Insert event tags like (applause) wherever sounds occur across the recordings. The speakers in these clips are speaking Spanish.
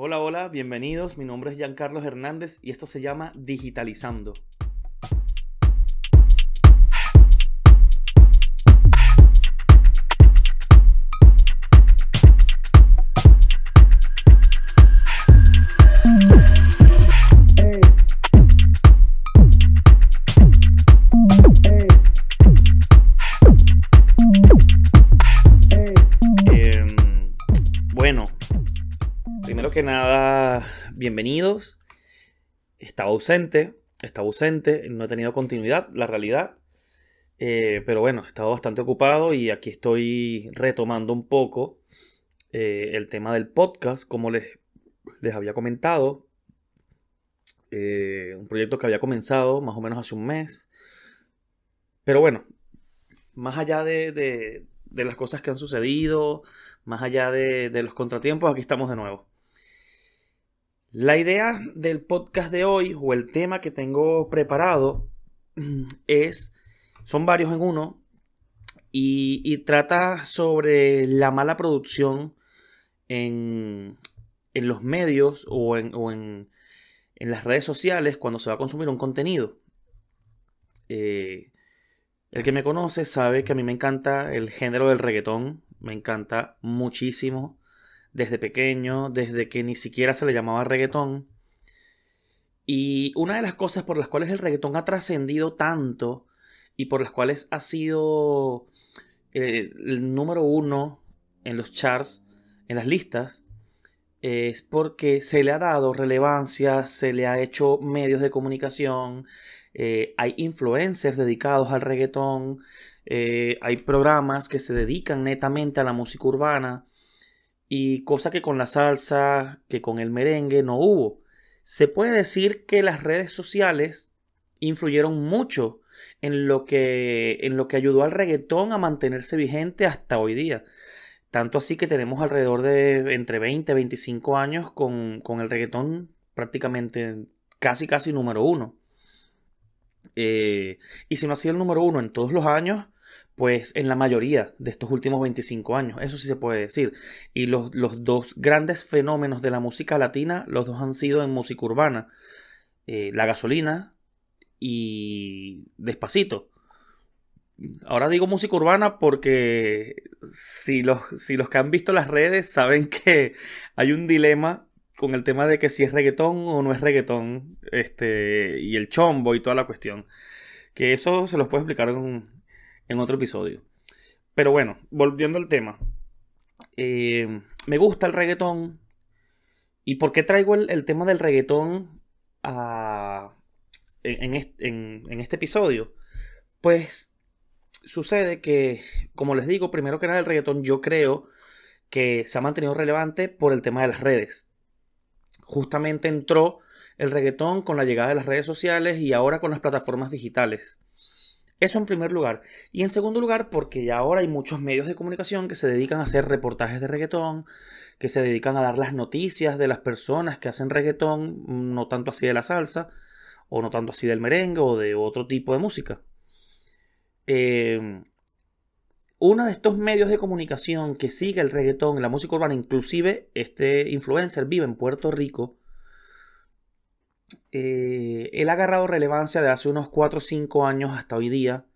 Hola, hola, bienvenidos. Mi nombre es Giancarlos Hernández y esto se llama Digitalizando. Bienvenidos. Estaba ausente, estaba ausente, no he tenido continuidad, la realidad. Eh, pero bueno, he estado bastante ocupado y aquí estoy retomando un poco eh, el tema del podcast, como les, les había comentado. Eh, un proyecto que había comenzado más o menos hace un mes. Pero bueno, más allá de, de- las cosas que han sucedido, más allá de los contratiempos, aquí estamos de nuevo. La idea del podcast de hoy, o el tema que tengo preparado, (clears throat) es, son varios en uno, y, trata sobre la mala producción en, en los medios o, en, o en, en las redes sociales cuando se va a consumir un contenido. Eh, el que me conoce sabe que a mí me encanta el género del reggaetón, me encanta muchísimo, desde pequeño, desde que ni siquiera se le llamaba reggaetón. Y una de las cosas por las cuales el reggaetón ha trascendido tanto y por las cuales ha sido eh, el número uno en los charts, en las listas, es porque se le ha dado relevancia, se le ha hecho medios de comunicación, eh, hay influencers dedicados al reggaetón, eh, hay programas que se dedican netamente a la música urbana y cosa que con la salsa, que con el merengue no hubo. Se puede decir que las redes sociales influyeron mucho en lo que, en lo que ayudó al reggaetón a mantenerse vigente hasta hoy día. Tanto así que tenemos alrededor de entre 20 y 25 años con, con el reggaetón prácticamente casi casi número uno. Eh, y si no ha sido el número uno en todos los años, pues en la mayoría de estos últimos 25 años, eso sí se puede decir. Y los, los dos grandes fenómenos de la música latina, los dos han sido en música urbana. Eh, la gasolina y despacito. Ahora digo música urbana porque si los, si los que han visto las redes saben (laughs) que hay un dilema con el tema de que si es reggaetón o no es reggaetón, este, y el chombo y toda la cuestión. Que eso se los puedo explicar en, en otro episodio. Pero bueno, volviendo al tema. Eh, me gusta el reggaetón. ¿Y por qué traigo el, el tema del reggaetón a- en, en est- en- en este episodio? Pues sucede que, como les digo, primero que nada el reggaetón yo creo que se ha mantenido relevante por el tema de las redes. Justamente entró el reggaetón con la llegada de las redes sociales y ahora con las plataformas digitales. Eso en primer lugar. Y en segundo lugar, porque ya ahora hay muchos medios de comunicación que se dedican a hacer reportajes de reggaetón, que se dedican a dar las noticias de las personas que hacen reggaetón, no tanto así de la salsa, o no tanto así del merengue o de otro tipo de música. Eh, uno de estos medios de comunicación que sigue el reggaetón la música urbana, inclusive este influencer vive en Puerto Rico, eh, él ha agarrado relevancia de hace unos 4 o 5 años hasta hoy día.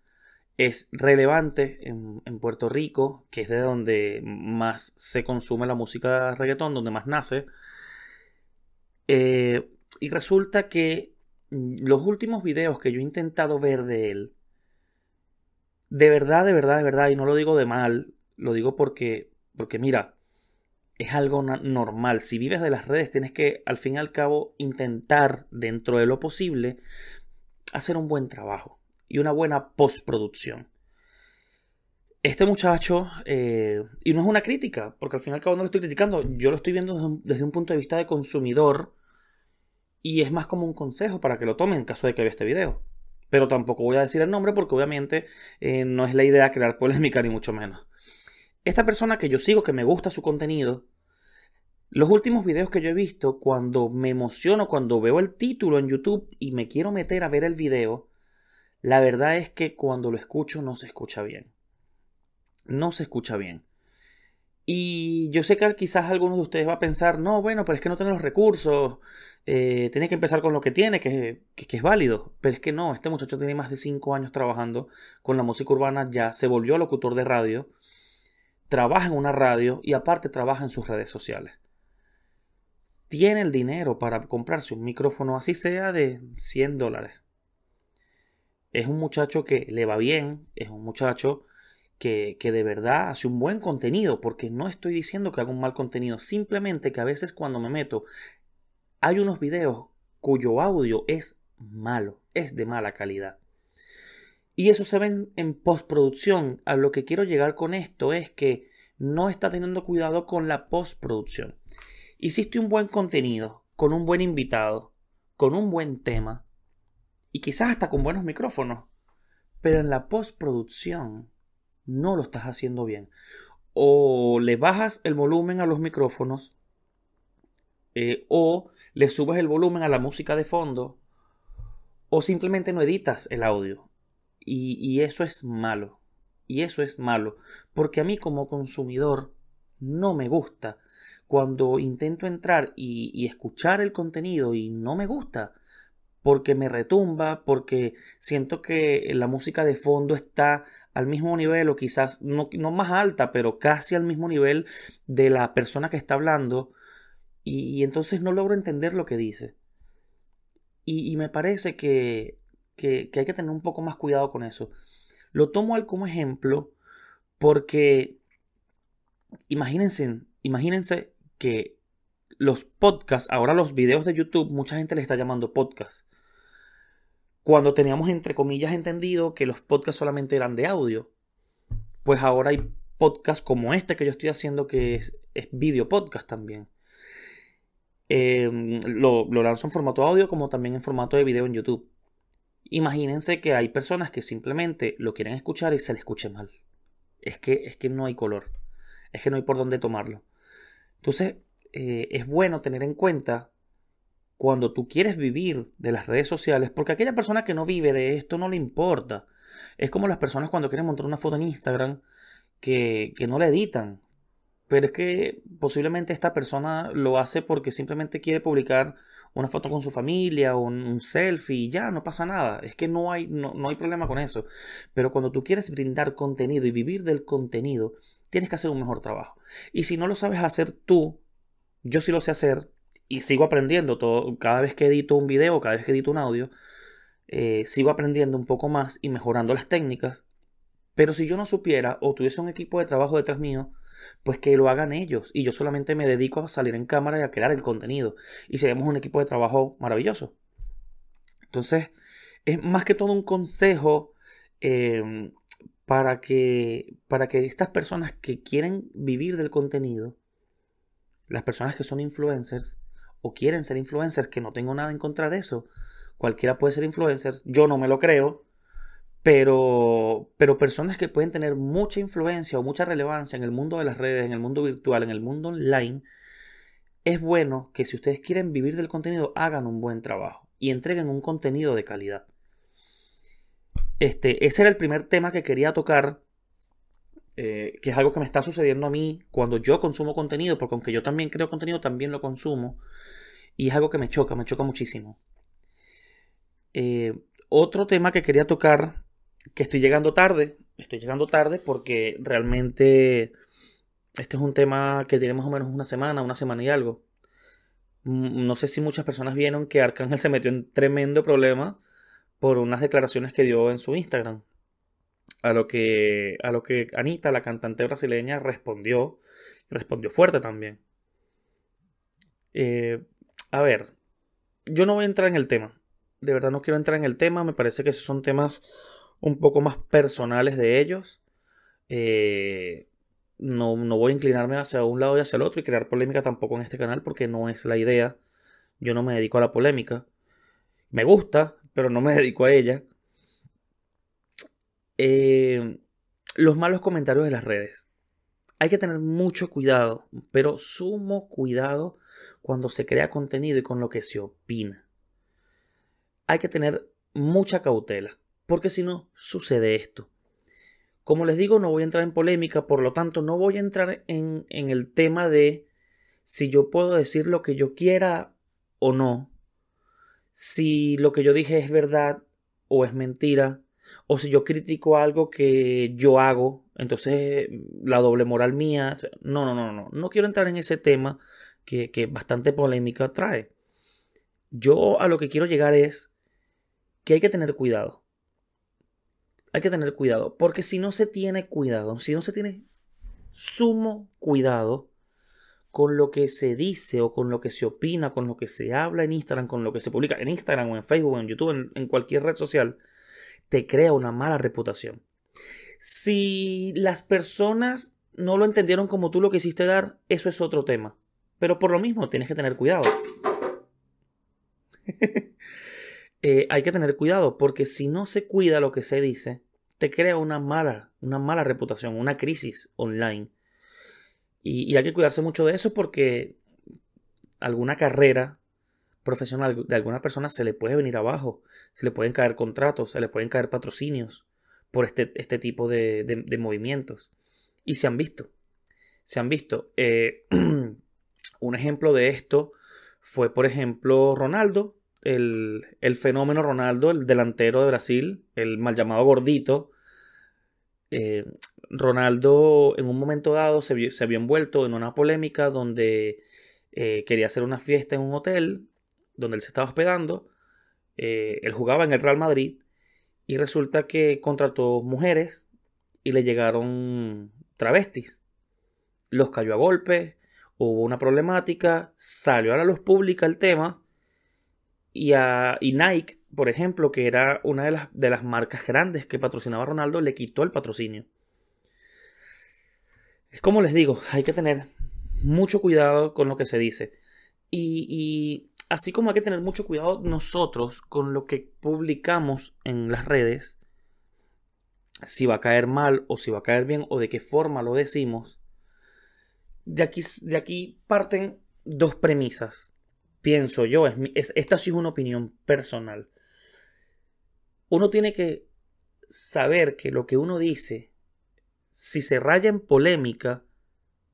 Es relevante en, Puerto Rico, que es de donde más se consume la música reggaetón, donde más nace. Eh, y resulta que los últimos videos que yo he intentado ver de él, de verdad, de verdad, de verdad, y no lo digo de mal, lo digo porque, porque mira, es algo normal. Si vives de las redes, tienes que, al fin y al cabo, intentar, dentro de lo posible, hacer un buen trabajo y una buena postproducción. Este muchacho, eh, y no es una crítica, porque al fin y al cabo no lo estoy criticando, yo lo estoy viendo desde un, desde un punto de vista de consumidor y es más como un consejo para que lo tomen en caso de que vea este video. Pero tampoco voy a decir el nombre porque obviamente eh, no es la idea crear polémica ni mucho menos. Esta persona que yo sigo, que me gusta su contenido, los últimos videos que yo he visto, cuando me emociono, cuando veo el título en YouTube y me quiero meter a ver el video, la verdad es que cuando lo escucho no se escucha bien. No se escucha bien. Y yo sé que quizás algunos de ustedes va a pensar, no, bueno, pero es que no tiene los recursos, eh, tiene que empezar con lo que tiene, que, que, es válido. Pero es que no, este muchacho tiene más de 5 años trabajando con la música urbana, ya se volvió locutor de radio, trabaja en una radio y aparte trabaja en sus redes sociales. Tiene el dinero para comprarse un micrófono, así sea de 100 dólares. Es un muchacho que le va bien, es un muchacho que, de verdad hace un buen contenido, porque no estoy diciendo que haga un mal contenido, simplemente que a veces cuando me meto hay unos videos cuyo audio es malo, es de mala calidad. Y eso se ve en, postproducción. A lo que quiero llegar con esto es que no está teniendo cuidado con la postproducción. Hiciste un buen contenido, con un buen invitado, con un buen tema, y quizás hasta con buenos micrófonos, pero en la postproducción no lo estás haciendo bien. O le bajas el volumen a los micrófonos eh, o le subes el volumen a la música de fondo o simplemente no editas el audio. Y, eso es malo. Y eso es malo. Porque a mí como consumidor no me gusta cuando intento entrar y escuchar el contenido y no me gusta porque me retumba, porque siento que la música de fondo está al mismo nivel o quizás no, más alta, pero casi al mismo nivel de la persona que está hablando y, entonces no logro entender lo que dice. Y, me parece que, hay que tener un poco más cuidado con eso. Lo tomo como ejemplo porque imagínense, imagínense que los podcasts, ahora los videos de YouTube, mucha gente le está llamando podcast cuando teníamos entre comillas entendido que los podcasts solamente eran de audio, pues ahora hay podcasts como este que yo estoy haciendo que es, video podcast también. Em, lo, lo lanzo en formato audio como también en formato de video en YouTube. Imagínense que hay personas que simplemente lo quieren escuchar y se le escuche mal. Es que, es que no hay color. Es que no hay por dónde tomarlo. Entonces, eh, es bueno tener en cuenta cuando tú quieres vivir de las redes sociales, porque aquella persona que no vive de esto no le importa. Es como las personas cuando quieren montar una foto en Instagram que, no la editan. Pero es que posiblemente esta persona lo hace porque simplemente quiere publicar una foto con su familia o un, selfie y ya, no pasa nada. Es que no hay, no, no hay problema con eso. Pero cuando tú quieres brindar contenido y vivir del contenido, tienes que hacer un mejor trabajo. Y si no lo sabes hacer tú, yo sí lo sé hacer, y sigo aprendiendo todo, cada vez que edito un video, cada vez que edito un audio, eh, sigo aprendiendo un poco más y mejorando las técnicas. Pero si yo no supiera o tuviese un equipo de trabajo detrás mío, pues que lo hagan ellos. Y yo solamente me dedico a salir en cámara y a crear el contenido. Y seamos un equipo de trabajo maravilloso. Entonces, es más que todo un consejo em, para, que, para que estas personas que quieren vivir del contenido, las personas que son influencers, o quieren ser influencers, que no tengo nada en contra de eso. Cualquiera puede ser influencer, yo no me lo creo, pero, pero personas que pueden tener mucha influencia o mucha relevancia en el mundo de las redes, en el mundo virtual, en el mundo online, es bueno que si ustedes quieren vivir del contenido, hagan un buen trabajo y entreguen un contenido de calidad. Este, ese era el primer tema que quería tocar eh, que es algo que me está sucediendo a mí cuando yo consumo contenido, porque aunque yo también creo contenido, también lo consumo, y es algo que me choca, me choca muchísimo. Eh, otro tema que quería tocar, que estoy llegando tarde, estoy llegando tarde porque realmente este es un tema que tiene más o menos una semana, una semana y algo. Mm, no sé si muchas personas vieron que Arcángel se metió en tremendo problema por unas declaraciones que dio en su Instagram. A lo que, a lo que Anita, la cantante brasileña, respondió. Respondió fuerte también. Eh, a ver, yo no voy a entrar en el tema. De verdad no quiero entrar en el tema. Me parece que esos son temas un poco más personales de ellos. Eh, no, no, voy a inclinarme hacia un lado y hacia el otro y crear polémica tampoco en este canal porque no es la idea. Yo no me dedico a la polémica. Me gusta, pero no me dedico a ella. Eh, los malos comentarios de las redes. Hay que tener mucho cuidado, pero sumo cuidado cuando se crea contenido y con lo que se opina. Hay que tener mucha cautela, porque si no, sucede esto. Como les digo, no voy a entrar en polémica, por lo tanto, no voy a entrar en, en el tema de si yo puedo decir lo que yo quiera o no, si lo que yo dije es verdad o es mentira, o si yo critico algo que yo hago, entonces la doble moral mía, no, no, no, no, no quiero entrar en ese tema que, que bastante polémica trae. Yo a lo que quiero llegar es que hay que tener cuidado hay que tener cuidado, porque si no se tiene cuidado, si no se tiene sumo cuidado con lo que se dice o con lo que se opina, con lo que se habla en Instagram, con lo que se publica en Instagram o en Facebook, o en YouTube, en, cualquier red social, te crea una mala reputación. Si las personas no lo entendieron como tú lo quisiste dar, eso es otro tema. Pero por lo mismo tienes que tener cuidado. (laughs) Eh, hay que tener cuidado porque si no se cuida lo que se dice, te crea una mala, una mala reputación, una crisis online. Y, hay que cuidarse mucho de eso porque alguna carrera profesional de alguna persona se le puede venir abajo, se le pueden caer contratos, se le pueden caer patrocinios por este, este tipo de, movimientos. Y se han visto, se han visto. Eh, (clears throat) un ejemplo de esto fue, por ejemplo, Ronaldo, el, fenómeno Ronaldo, el delantero de Brasil, el mal llamado gordito, eh, Ronaldo en un momento dado se, había envuelto en una polémica donde eh, quería hacer una fiesta en un hotel donde él se estaba hospedando. Eh, él jugaba en el Real Madrid y resulta que contrató mujeres y le llegaron travestis. Los cayó a golpe, hubo una problemática, salió a la luz pública el tema y, a, Nike, por ejemplo, que era una de las, de las marcas grandes que patrocinaba a Ronaldo, le quitó el patrocinio. Es como les digo, hay que tener mucho cuidado con lo que se dice. Y, y, así como hay que tener mucho cuidado nosotros con lo que publicamos en las redes, si va a caer mal o si va a caer bien o de qué forma lo decimos, de aquí, de aquí parten dos premisas pienso yo, es, esta sí es una opinión personal. Uno tiene que saber que lo que uno dice, si se raya en polémica,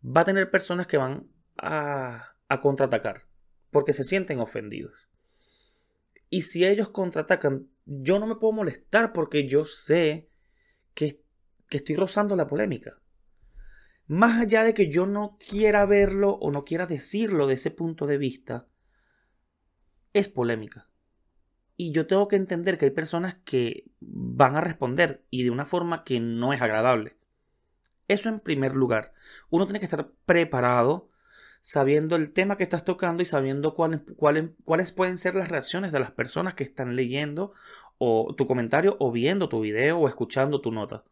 va a tener personas que van a, a contraatacar, porque se sienten ofendidos. Y si ellos contraatacan, yo no me puedo molestar porque yo sé que, que estoy rozando la polémica. Más allá de que yo no quiera verlo o no quiera decirlo de ese punto de vista, es polémica. Y yo tengo que entender que hay personas que van a responder y de una forma que no es agradable. Eso en primer lugar. Uno tiene que estar preparado sabiendo el tema que estás tocando y sabiendo cuáles, cuáles, pueden ser las reacciones de las personas que están leyendo o tu comentario o viendo tu video o escuchando tu nota.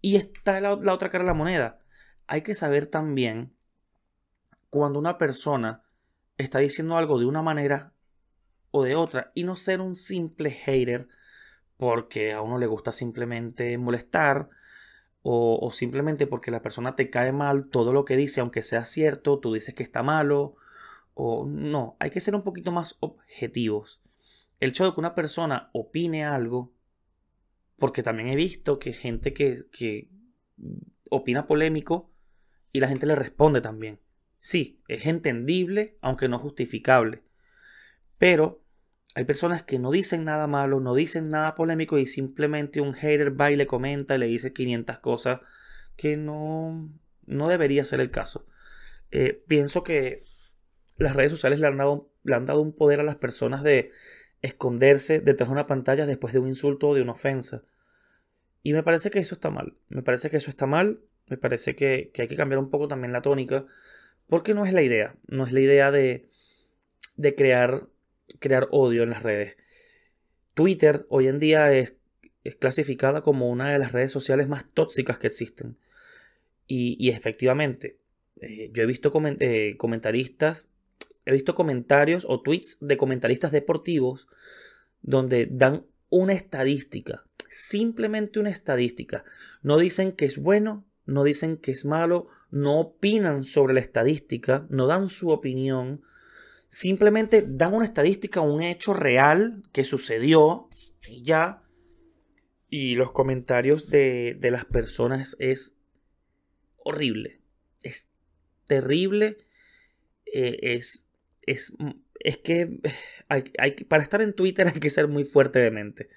Y está la, la otra cara de la moneda. Hay que saber también cuando una persona está diciendo algo de una manera o de otra y no ser un simple hater porque a uno le gusta simplemente molestar o, simplemente porque la persona te cae mal todo lo que dice, aunque sea cierto, tú dices que está malo o no, hay que ser un poquito más objetivos. El hecho de que una persona opine algo, porque también he visto que gente que, que opina polémico y la gente le responde también. Sí, es entendible, aunque no justificable. Pero hay personas que no dicen nada malo, no dicen nada polémico y simplemente un hater va y le comenta y le dice 500 cosas que no, no debería ser el caso. Eh, pienso que las redes sociales le han, dado, le han dado un poder a las personas de esconderse detrás de una pantalla después de un insulto o de una ofensa. Y me parece que eso está mal. Me parece que eso está mal. Me parece que, que hay que cambiar un poco también la tónica. Porque no es la idea, no es la idea de, de crear, crear odio en las redes. Twitter hoy en día es, clasificada como una de las redes sociales más tóxicas que existen. Y, efectivamente, eh, yo he visto eh, comentaristas, he visto comentarios o tweets de comentaristas deportivos donde dan una estadística, simplemente una estadística. No dicen que es bueno, no dicen que es malo, no opinan sobre la estadística, no dan su opinión, simplemente dan una estadística, un hecho real que sucedió y ya. y los comentarios de, de las personas es horrible. Es terrible. Eh, es, es, es que hay, hay, para estar en Twitter (laughs) hay que ser muy fuerte de mente.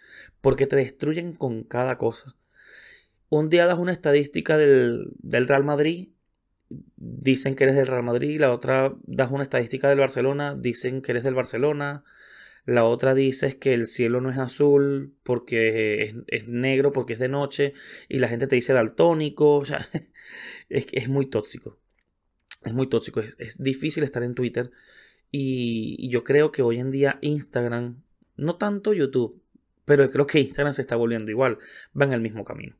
Porque te destruyen con cada cosa. Un día das una estadística del, del Real Madrid dicen que eres del Real Madrid, la otra das una estadística del Barcelona, dicen que eres del Barcelona, la otra dices que el cielo no es azul porque es, negro, porque es de noche, y la gente te dice daltónico, o sea, (laughs) es, es muy tóxico. Es muy tóxico, es, difícil estar en Twitter. Y, yo creo que hoy en día Instagram, no tanto YouTube, pero creo que Instagram se está volviendo igual, va en el mismo camino.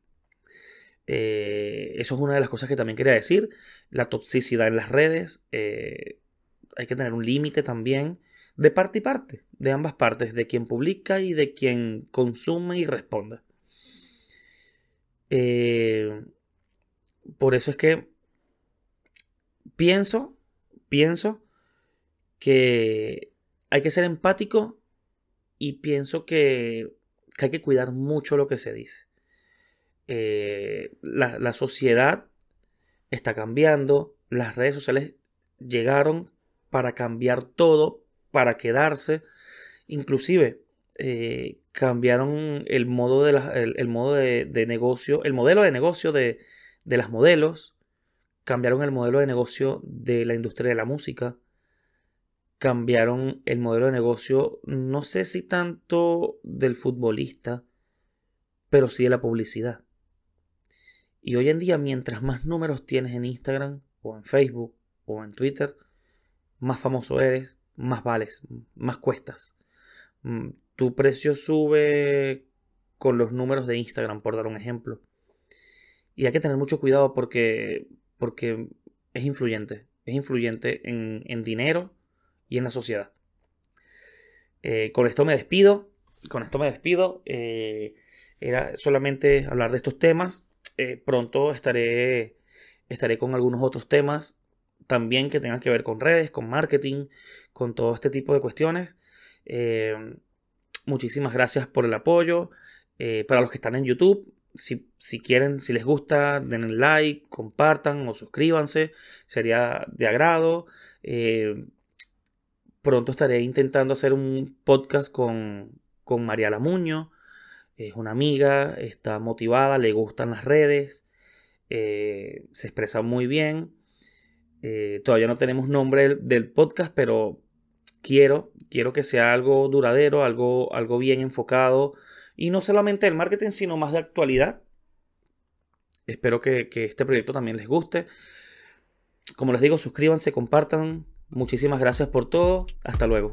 Eh, eso es una de las cosas que también quería decir. La toxicidad en las redes. Eh, hay que tener un límite también de parte y parte, de ambas partes, de quien publica y de quien consume y responde. Eh, por eso es que pienso, pienso que hay que ser empático y pienso que, que hay que cuidar mucho lo que se dice. Eh, la, la sociedad está cambiando, las redes sociales llegaron para cambiar todo, para quedarse. Inclusive eh, cambiaron el modo, de, el, modo de, negocio, el modelo de negocio de, de, las modelos, cambiaron el modelo de negocio de la industria de la música, cambiaron el modelo de negocio, no sé si tanto del futbolista, pero sí de la publicidad. Y hoy en día, mientras más números tienes en Instagram, o en Facebook, o en Twitter, más famoso eres, más vales, más cuestas. Mm, tu precio sube con los números de Instagram, por dar un ejemplo. Y hay que tener mucho cuidado porque, porque es influyente. Es influyente en, dinero y en la sociedad. Eh, con esto me despido. Con esto me despido. Eh, era solamente hablar de estos temas. Eh, pronto estaré, estaré con algunos otros temas también que tengan que ver con redes, con marketing, con todo este tipo de cuestiones. Eh, muchísimas gracias por el apoyo. Eh, para los que están en YouTube, si, quieren, si les gusta, den like, compartan o suscríbanse. Sería de agrado. Pronto estaré intentando hacer un podcast con, con María Lamuño. Es una amiga, está motivada, le gustan las redes, se expresa muy bien. Eh, todavía no tenemos nombre del, podcast, pero quiero, quiero que sea algo duradero, algo, algo bien enfocado. Y no solamente del marketing, sino más de actualidad. Espero que, que este proyecto también les guste. Como les digo, suscríbanse, compartan. Muchísimas gracias por todo. Hasta luego.